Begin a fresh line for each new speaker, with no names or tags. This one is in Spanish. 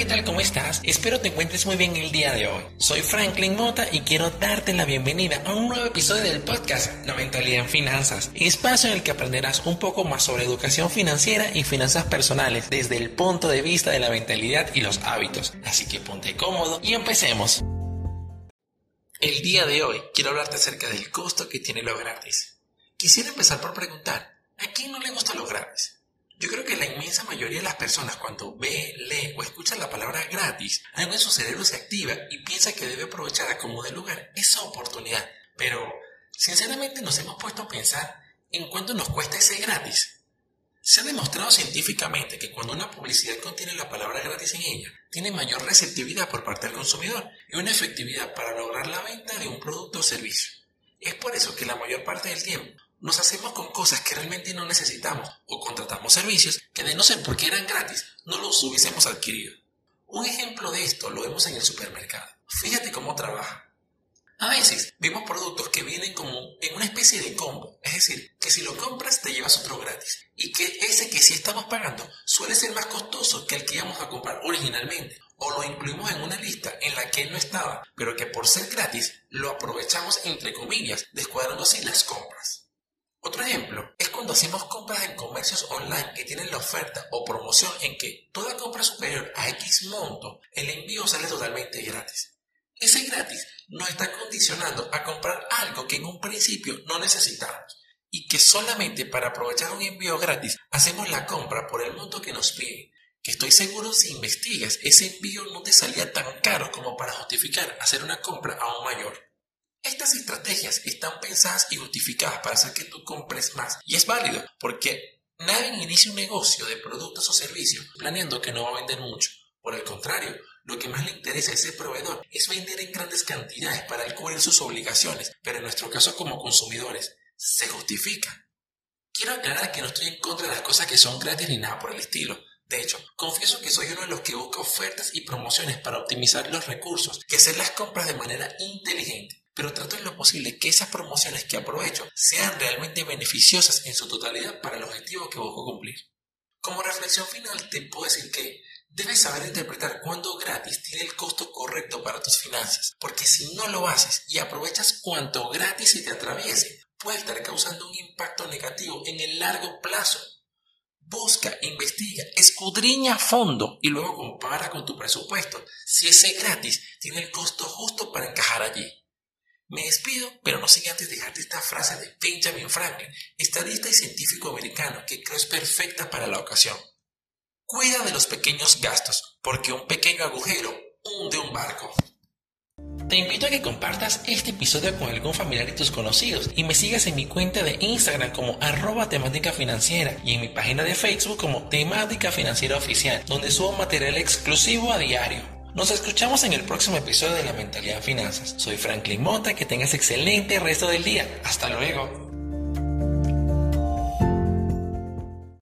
¿qué tal? ¿Cómo estás? Espero te encuentres muy bien el día de hoy. Soy Franklin Mota y quiero darte la bienvenida a un nuevo episodio del podcast La Mentalidad en Finanzas, espacio en el que aprenderás un poco más sobre educación financiera y finanzas personales desde el punto de vista de la mentalidad y los hábitos. Así que ponte cómodo y empecemos. El día de hoy quiero hablarte acerca del costo que tiene lo gratis. Quisiera empezar por preguntar, ¿a quién no le gusta lo gratis? Yo creo que la inmensa mayoría de las personas cuando ve, lee o escucha la palabra gratis, algo en su cerebro se activa y piensa que debe aprovechar a como de lugar esa oportunidad. Pero, sinceramente nos hemos puesto a pensar en cuánto nos cuesta ese gratis. Se ha demostrado científicamente que cuando una publicidad contiene la palabra gratis en ella, tiene mayor receptividad por parte del consumidor y una efectividad para lograr la venta de un producto o servicio. Es por eso que la mayor parte del tiempo nos hacemos con cosas que realmente no necesitamos o contratamos servicios que de no ser porque eran gratis no los hubiésemos adquirido. Un ejemplo de esto lo vemos en el supermercado. Fíjate cómo trabaja. A veces vemos productos que vienen como en una especie de combo, es decir, que si lo compras te llevas otro gratis y que ese que sí estamos pagando suele ser más costoso que el que íbamos a comprar originalmente o lo incluimos en una lista en la que no estaba, pero que por ser gratis lo aprovechamos entre comillas, descuadrando así las compras. Otro ejemplo es cuando hacemos compras en comercios online que tienen la oferta o promoción en que toda compra superior a X monto, el envío sale totalmente gratis. Ese gratis nos está condicionando a comprar algo que en un principio no necesitamos y que solamente para aprovechar un envío gratis hacemos la compra por el monto que nos piden. Que estoy seguro si investigas, ese envío no te salía tan caro como para justificar hacer una compra aún mayor. Estas estrategias están pensadas y justificadas para hacer que tú compres más. Y es válido porque nadie inicia un negocio de productos o servicios planeando que no va a vender mucho. Por el contrario, lo que más le interesa a ese proveedor es vender en grandes cantidades para cubrir sus obligaciones, pero en nuestro caso como consumidores, se justifica. Quiero aclarar que no estoy en contra de las cosas que son gratis ni nada por el estilo. De hecho, confieso que soy uno de los que busca ofertas y promociones para optimizar los recursos y hacer las compras de manera inteligente pero trato en lo posible que esas promociones que aprovecho sean realmente beneficiosas en su totalidad para el objetivo que busco cumplir. Como reflexión final te puedo decir que debes saber interpretar cuándo gratis tiene el costo correcto para tus finanzas, porque si no lo haces y aprovechas cuanto gratis se te atraviese, puede estar causando un impacto negativo en el largo plazo. Busca, investiga, escudriña a fondo y luego compara con tu presupuesto si ese gratis tiene el costo justo para encajar allí. Me despido, pero no sin antes dejarte esta frase de Benjamin Franklin, estadista y científico americano que creo es perfecta para la ocasión. Cuida de los pequeños gastos, porque un pequeño agujero hunde un barco. Te invito a que compartas este episodio con algún familiar y tus conocidos y me sigas en mi cuenta de Instagram como arroba temática financiera y en mi página de Facebook como temática financiera oficial, donde subo material exclusivo a diario. Nos escuchamos en el próximo episodio de La Mentalidad Finanzas. Soy Franklin Mota, que tengas excelente resto del día. Hasta luego.